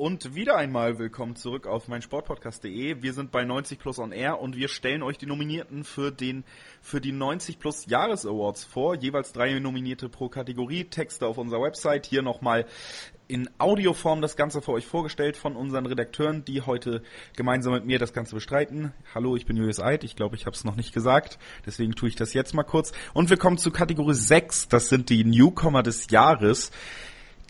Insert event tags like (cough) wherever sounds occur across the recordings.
Und wieder einmal willkommen zurück auf meinsportpodcast.de. Wir sind bei 90 Plus On Air und wir stellen euch die Nominierten für den für die 90 Plus Jahres Awards vor. Jeweils drei Nominierte pro Kategorie. Texte auf unserer Website. Hier nochmal in Audioform das Ganze für euch vorgestellt von unseren Redakteuren, die heute gemeinsam mit mir das Ganze bestreiten. Hallo, ich bin Julius Eid. Ich glaube, ich habe es noch nicht gesagt. Deswegen tue ich das jetzt mal kurz. Und wir kommen zu Kategorie 6. Das sind die Newcomer des Jahres.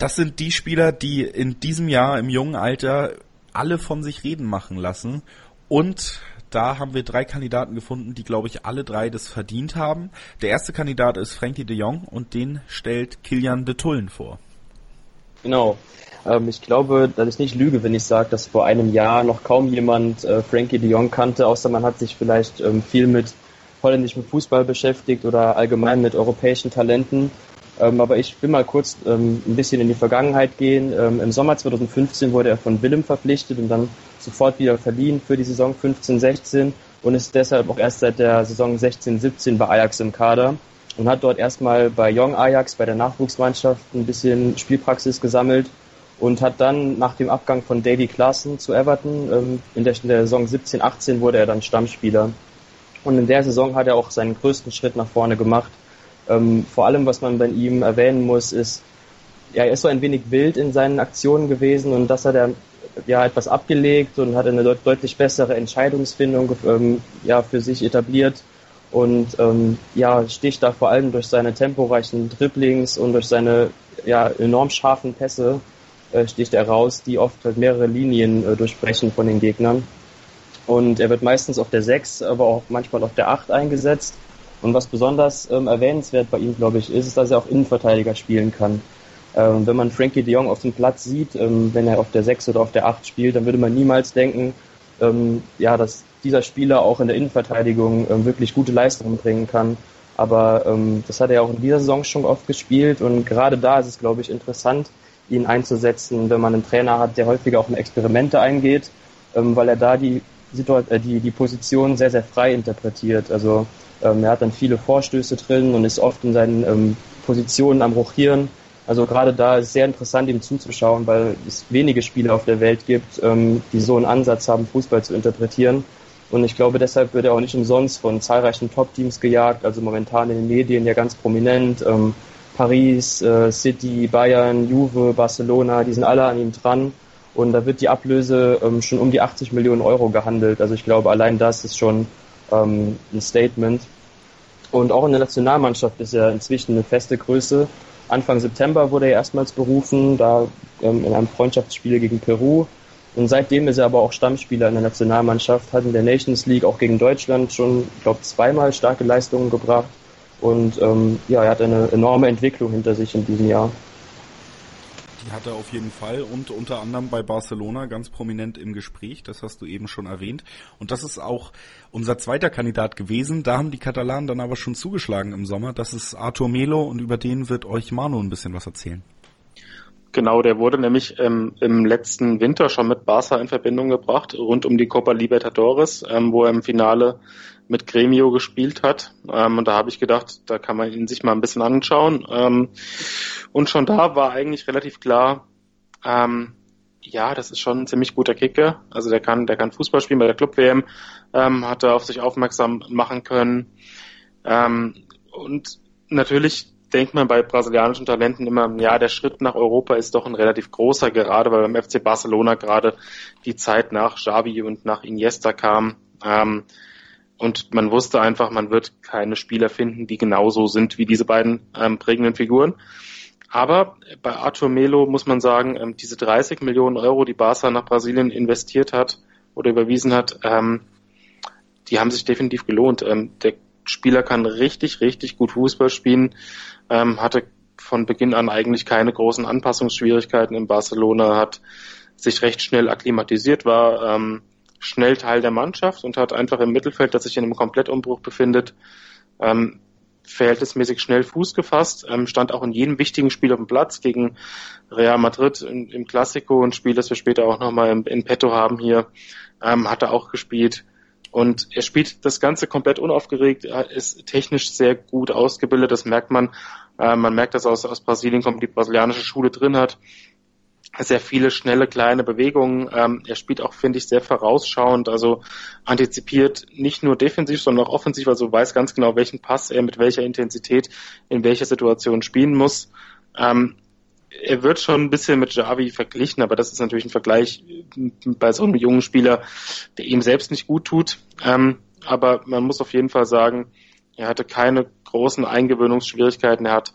Das sind die Spieler, die in diesem Jahr im jungen Alter alle von sich reden machen lassen. Und da haben wir drei Kandidaten gefunden, die, glaube ich, alle drei das verdient haben. Der erste Kandidat ist Frankie de Jong und den stellt Kilian de Tullen vor. Genau. Ähm, ich glaube, dass ich nicht lüge, wenn ich sage, dass vor einem Jahr noch kaum jemand äh, Frankie de Jong kannte, außer man hat sich vielleicht ähm, viel mit holländischem Fußball beschäftigt oder allgemein mit europäischen Talenten. Ähm, aber ich will mal kurz ähm, ein bisschen in die Vergangenheit gehen. Ähm, Im Sommer 2015 wurde er von Willem verpflichtet und dann sofort wieder verliehen für die Saison 15-16 und ist deshalb auch erst seit der Saison 16-17 bei Ajax im Kader und hat dort erstmal bei Young Ajax, bei der Nachwuchsmannschaft, ein bisschen Spielpraxis gesammelt und hat dann nach dem Abgang von Davy Klaassen zu Everton ähm, in, der, in der Saison 17-18 wurde er dann Stammspieler. Und in der Saison hat er auch seinen größten Schritt nach vorne gemacht ähm, vor allem, was man bei ihm erwähnen muss, ist, ja, er ist so ein wenig wild in seinen Aktionen gewesen und das hat er ja etwas abgelegt und hat eine deut deutlich bessere Entscheidungsfindung ähm, ja, für sich etabliert und ähm, ja, sticht da vor allem durch seine temporeichen Dribblings und durch seine ja, enorm scharfen Pässe äh, sticht er raus, die oft halt mehrere Linien äh, durchbrechen von den Gegnern. Und er wird meistens auf der 6, aber auch manchmal auf der 8 eingesetzt. Und was besonders ähm, erwähnenswert bei ihm, glaube ich, ist, ist, dass er auch Innenverteidiger spielen kann. Ähm, wenn man Frankie de Jong auf dem Platz sieht, ähm, wenn er auf der 6 oder auf der 8 spielt, dann würde man niemals denken, ähm, ja, dass dieser Spieler auch in der Innenverteidigung ähm, wirklich gute Leistungen bringen kann. Aber ähm, das hat er auch in dieser Saison schon oft gespielt und gerade da ist es, glaube ich, interessant, ihn einzusetzen, wenn man einen Trainer hat, der häufiger auch in Experimente eingeht, weil er da die, die, die Position sehr, sehr frei interpretiert. Also ähm, er hat dann viele Vorstöße drin und ist oft in seinen ähm, Positionen am Rochieren. Also gerade da ist es sehr interessant, ihm zuzuschauen, weil es wenige Spieler auf der Welt gibt, ähm, die so einen Ansatz haben, Fußball zu interpretieren. Und ich glaube, deshalb wird er auch nicht umsonst von zahlreichen Top-Teams gejagt, also momentan in den Medien ja ganz prominent. Ähm, Paris, äh, City, Bayern, Juve, Barcelona, die sind alle an ihm dran. Und da wird die Ablöse ähm, schon um die 80 Millionen Euro gehandelt. Also ich glaube, allein das ist schon ähm, ein Statement. Und auch in der Nationalmannschaft ist er inzwischen eine feste Größe. Anfang September wurde er erstmals berufen, da ähm, in einem Freundschaftsspiel gegen Peru. Und seitdem ist er aber auch Stammspieler in der Nationalmannschaft, hat in der Nations League auch gegen Deutschland schon, ich glaube, zweimal starke Leistungen gebracht. Und ähm, ja, er hat eine enorme Entwicklung hinter sich in diesem Jahr die hat er auf jeden Fall und unter anderem bei Barcelona ganz prominent im Gespräch, das hast du eben schon erwähnt. Und das ist auch unser zweiter Kandidat gewesen. Da haben die Katalanen dann aber schon zugeschlagen im Sommer. Das ist Artur Melo und über den wird euch Manu ein bisschen was erzählen. Genau, der wurde nämlich ähm, im letzten Winter schon mit Barca in Verbindung gebracht, rund um die Copa Libertadores, ähm, wo er im Finale mit Gremio gespielt hat. Ähm, und da habe ich gedacht, da kann man ihn sich mal ein bisschen anschauen. Ähm, und schon da war eigentlich relativ klar, ähm, ja, das ist schon ein ziemlich guter Kicker. Also der kann, der kann Fußball spielen bei der Club WM, ähm, hat er auf sich aufmerksam machen können. Ähm, und natürlich denkt man bei brasilianischen Talenten immer, ja, der Schritt nach Europa ist doch ein relativ großer, gerade weil beim FC Barcelona gerade die Zeit nach Xavi und nach Iniesta kam. Ähm, und man wusste einfach, man wird keine Spieler finden, die genauso sind wie diese beiden ähm, prägenden Figuren. Aber bei Arthur Melo muss man sagen, ähm, diese 30 Millionen Euro, die Barca nach Brasilien investiert hat oder überwiesen hat, ähm, die haben sich definitiv gelohnt. Ähm, der Spieler kann richtig, richtig gut Fußball spielen, ähm, hatte von Beginn an eigentlich keine großen Anpassungsschwierigkeiten in Barcelona, hat sich recht schnell akklimatisiert, war ähm, schnell Teil der Mannschaft und hat einfach im Mittelfeld, das sich in einem Komplettumbruch befindet, ähm, verhältnismäßig schnell Fuß gefasst, ähm, stand auch in jedem wichtigen Spiel auf dem Platz gegen Real Madrid in, im Classico, ein Spiel, das wir später auch nochmal in, in petto haben hier, ähm, hat er auch gespielt. Und er spielt das Ganze komplett unaufgeregt, er ist technisch sehr gut ausgebildet, das merkt man. Äh, man merkt, dass aus, aus Brasilien kommt, die brasilianische Schule drin hat. Sehr viele schnelle kleine Bewegungen. Ähm, er spielt auch, finde ich, sehr vorausschauend, also antizipiert nicht nur defensiv, sondern auch offensiv, also weiß ganz genau, welchen Pass er mit welcher Intensität in welcher Situation spielen muss. Ähm, er wird schon ein bisschen mit Javi verglichen, aber das ist natürlich ein Vergleich bei so einem jungen Spieler, der ihm selbst nicht gut tut. Ähm, aber man muss auf jeden Fall sagen, er hatte keine großen Eingewöhnungsschwierigkeiten. Er hat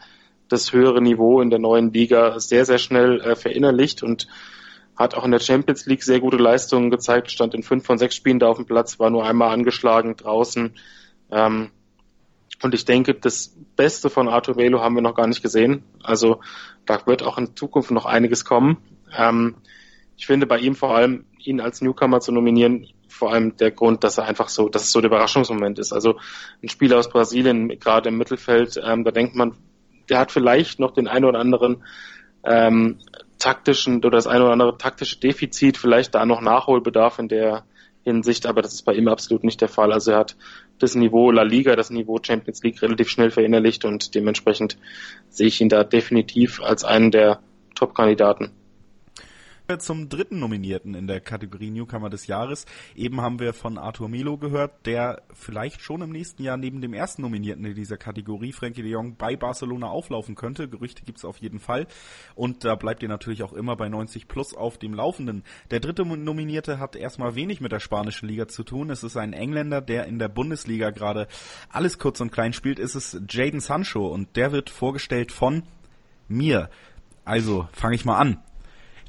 das höhere Niveau in der neuen Liga sehr, sehr schnell äh, verinnerlicht und hat auch in der Champions League sehr gute Leistungen gezeigt, stand in fünf von sechs Spielen da auf dem Platz, war nur einmal angeschlagen draußen. Ähm, und ich denke, das Beste von Arthur Melo haben wir noch gar nicht gesehen. Also da wird auch in Zukunft noch einiges kommen. Ähm, ich finde bei ihm vor allem, ihn als Newcomer zu nominieren, vor allem der Grund, dass er einfach so, dass es so der Überraschungsmoment ist. Also ein Spieler aus Brasilien, gerade im Mittelfeld, ähm, da denkt man, der hat vielleicht noch den einen oder anderen ähm, taktischen oder das eine oder andere taktische Defizit, vielleicht da noch Nachholbedarf in der Hinsicht, aber das ist bei ihm absolut nicht der Fall. Also er hat das Niveau La Liga, das Niveau Champions League relativ schnell verinnerlicht und dementsprechend sehe ich ihn da definitiv als einen der Top-Kandidaten zum dritten Nominierten in der Kategorie Newcomer des Jahres. Eben haben wir von Arthur Milo gehört, der vielleicht schon im nächsten Jahr neben dem ersten Nominierten in dieser Kategorie, Frankie de Jong, bei Barcelona auflaufen könnte. Gerüchte gibt's auf jeden Fall. Und da bleibt ihr natürlich auch immer bei 90 plus auf dem Laufenden. Der dritte Nominierte hat erstmal wenig mit der spanischen Liga zu tun. Es ist ein Engländer, der in der Bundesliga gerade alles kurz und klein spielt. Es ist Jaden Sancho und der wird vorgestellt von mir. Also fange ich mal an.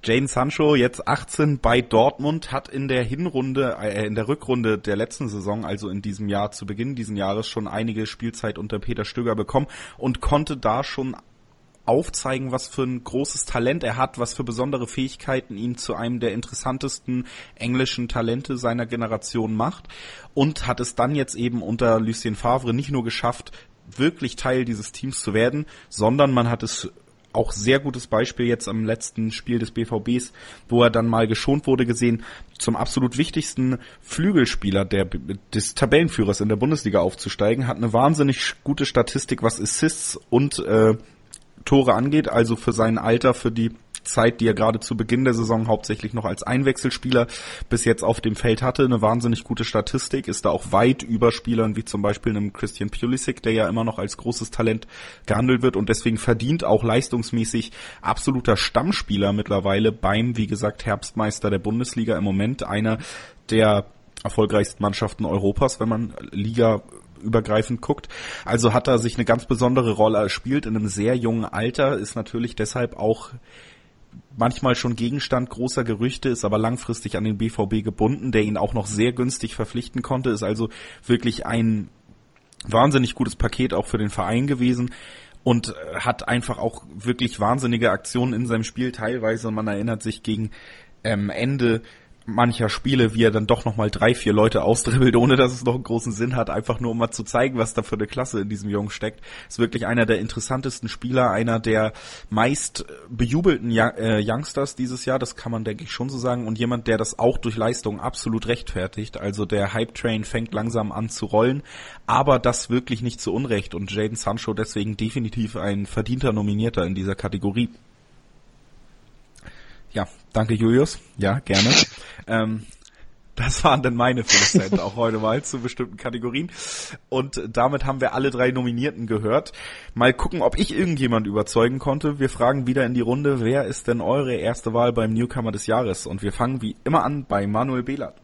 Jane Sancho, jetzt 18 bei Dortmund, hat in der Hinrunde, äh, in der Rückrunde der letzten Saison, also in diesem Jahr, zu Beginn dieses Jahres schon einige Spielzeit unter Peter Stöger bekommen und konnte da schon aufzeigen, was für ein großes Talent er hat, was für besondere Fähigkeiten ihn zu einem der interessantesten englischen Talente seiner Generation macht und hat es dann jetzt eben unter Lucien Favre nicht nur geschafft, wirklich Teil dieses Teams zu werden, sondern man hat es auch sehr gutes Beispiel jetzt am letzten Spiel des BVBs, wo er dann mal geschont wurde, gesehen, zum absolut wichtigsten Flügelspieler der, des Tabellenführers in der Bundesliga aufzusteigen, hat eine wahnsinnig gute Statistik, was Assists und äh, Tore angeht, also für sein Alter, für die Zeit, die er gerade zu Beginn der Saison hauptsächlich noch als Einwechselspieler bis jetzt auf dem Feld hatte, eine wahnsinnig gute Statistik, ist da auch weit über Spielern wie zum Beispiel einem Christian Pulisic, der ja immer noch als großes Talent gehandelt wird und deswegen verdient auch leistungsmäßig absoluter Stammspieler mittlerweile beim, wie gesagt, Herbstmeister der Bundesliga im Moment, einer der erfolgreichsten Mannschaften Europas, wenn man Liga übergreifend guckt. Also hat er sich eine ganz besondere Rolle spielt in einem sehr jungen Alter, ist natürlich deshalb auch manchmal schon Gegenstand großer Gerüchte, ist aber langfristig an den BVB gebunden, der ihn auch noch sehr günstig verpflichten konnte, ist also wirklich ein wahnsinnig gutes Paket auch für den Verein gewesen und hat einfach auch wirklich wahnsinnige Aktionen in seinem Spiel teilweise. Man erinnert sich gegen ähm, Ende mancher Spiele, wie er dann doch nochmal drei, vier Leute ausdribbelt, ohne dass es noch einen großen Sinn hat, einfach nur um mal zu zeigen, was da für eine Klasse in diesem Jungen steckt. Ist wirklich einer der interessantesten Spieler, einer der meist bejubelten äh, Youngsters dieses Jahr, das kann man denke ich schon so sagen, und jemand, der das auch durch Leistung absolut rechtfertigt. Also der Hype-Train fängt langsam an zu rollen, aber das wirklich nicht zu Unrecht und Jaden Sancho deswegen definitiv ein verdienter Nominierter in dieser Kategorie. Ja, danke Julius. Ja, gerne. ähm, das waren dann meine 5 Cent auch heute mal zu bestimmten Kategorien. Und damit haben wir alle drei Nominierten gehört. Mal gucken, ob ich irgendjemand überzeugen konnte. Wir fragen wieder in die Runde, wer ist denn eure erste Wahl beim Newcomer des Jahres? Und wir fangen wie immer an bei Manuel Behlert.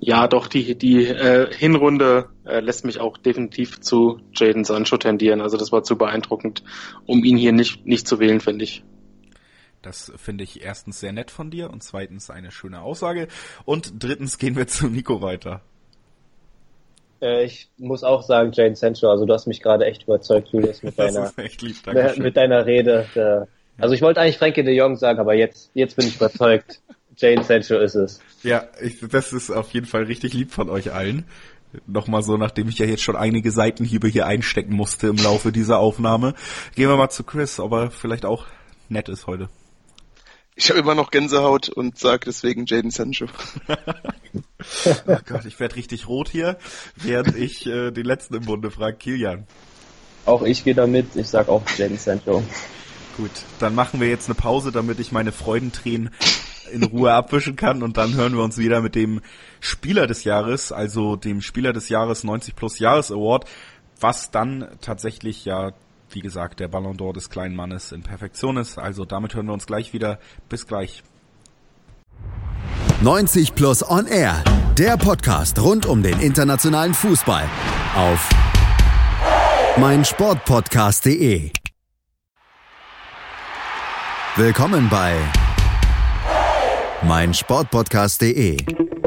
Ja, doch, die, die äh, Hinrunde äh, lässt mich auch definitiv zu Jaden Sancho tendieren. Also das war zu beeindruckend, um ihn hier nicht, nicht zu wählen, finde ich. Das finde ich erstens sehr nett von dir und zweitens eine schöne Aussage. Und drittens gehen wir zu Nico weiter. Äh, ich muss auch sagen, Jane Sancho, also du hast mich gerade echt überzeugt, Julius, mit (laughs) deiner, lieb, (laughs) mit deiner Rede. Also ich wollte eigentlich Frankie de Jong sagen, aber jetzt, jetzt bin ich überzeugt. (laughs) Jane Sancho ist es. Ja, ich, das ist auf jeden Fall richtig lieb von euch allen. Nochmal so, nachdem ich ja jetzt schon einige Seitenhiebe hier einstecken musste im Laufe dieser Aufnahme. Gehen wir mal zu Chris, ob er vielleicht auch nett ist heute. Ich habe immer noch Gänsehaut und sage deswegen Jaden Sancho. (laughs) oh Gott, ich werde richtig rot hier, während ich äh, den letzten im Bunde frage, Kilian. Auch ich gehe damit, ich sag auch Jaden Sancho. Gut, dann machen wir jetzt eine Pause, damit ich meine Freudentränen in Ruhe abwischen kann und dann hören wir uns wieder mit dem Spieler des Jahres, also dem Spieler des Jahres 90 plus Jahres Award, was dann tatsächlich ja, wie gesagt, der Ballon d'Or des kleinen Mannes in Perfektion ist. Also damit hören wir uns gleich wieder. Bis gleich. 90 plus on air, der Podcast rund um den internationalen Fußball auf meinsportpodcast.de. Willkommen bei meinsportpodcast.de.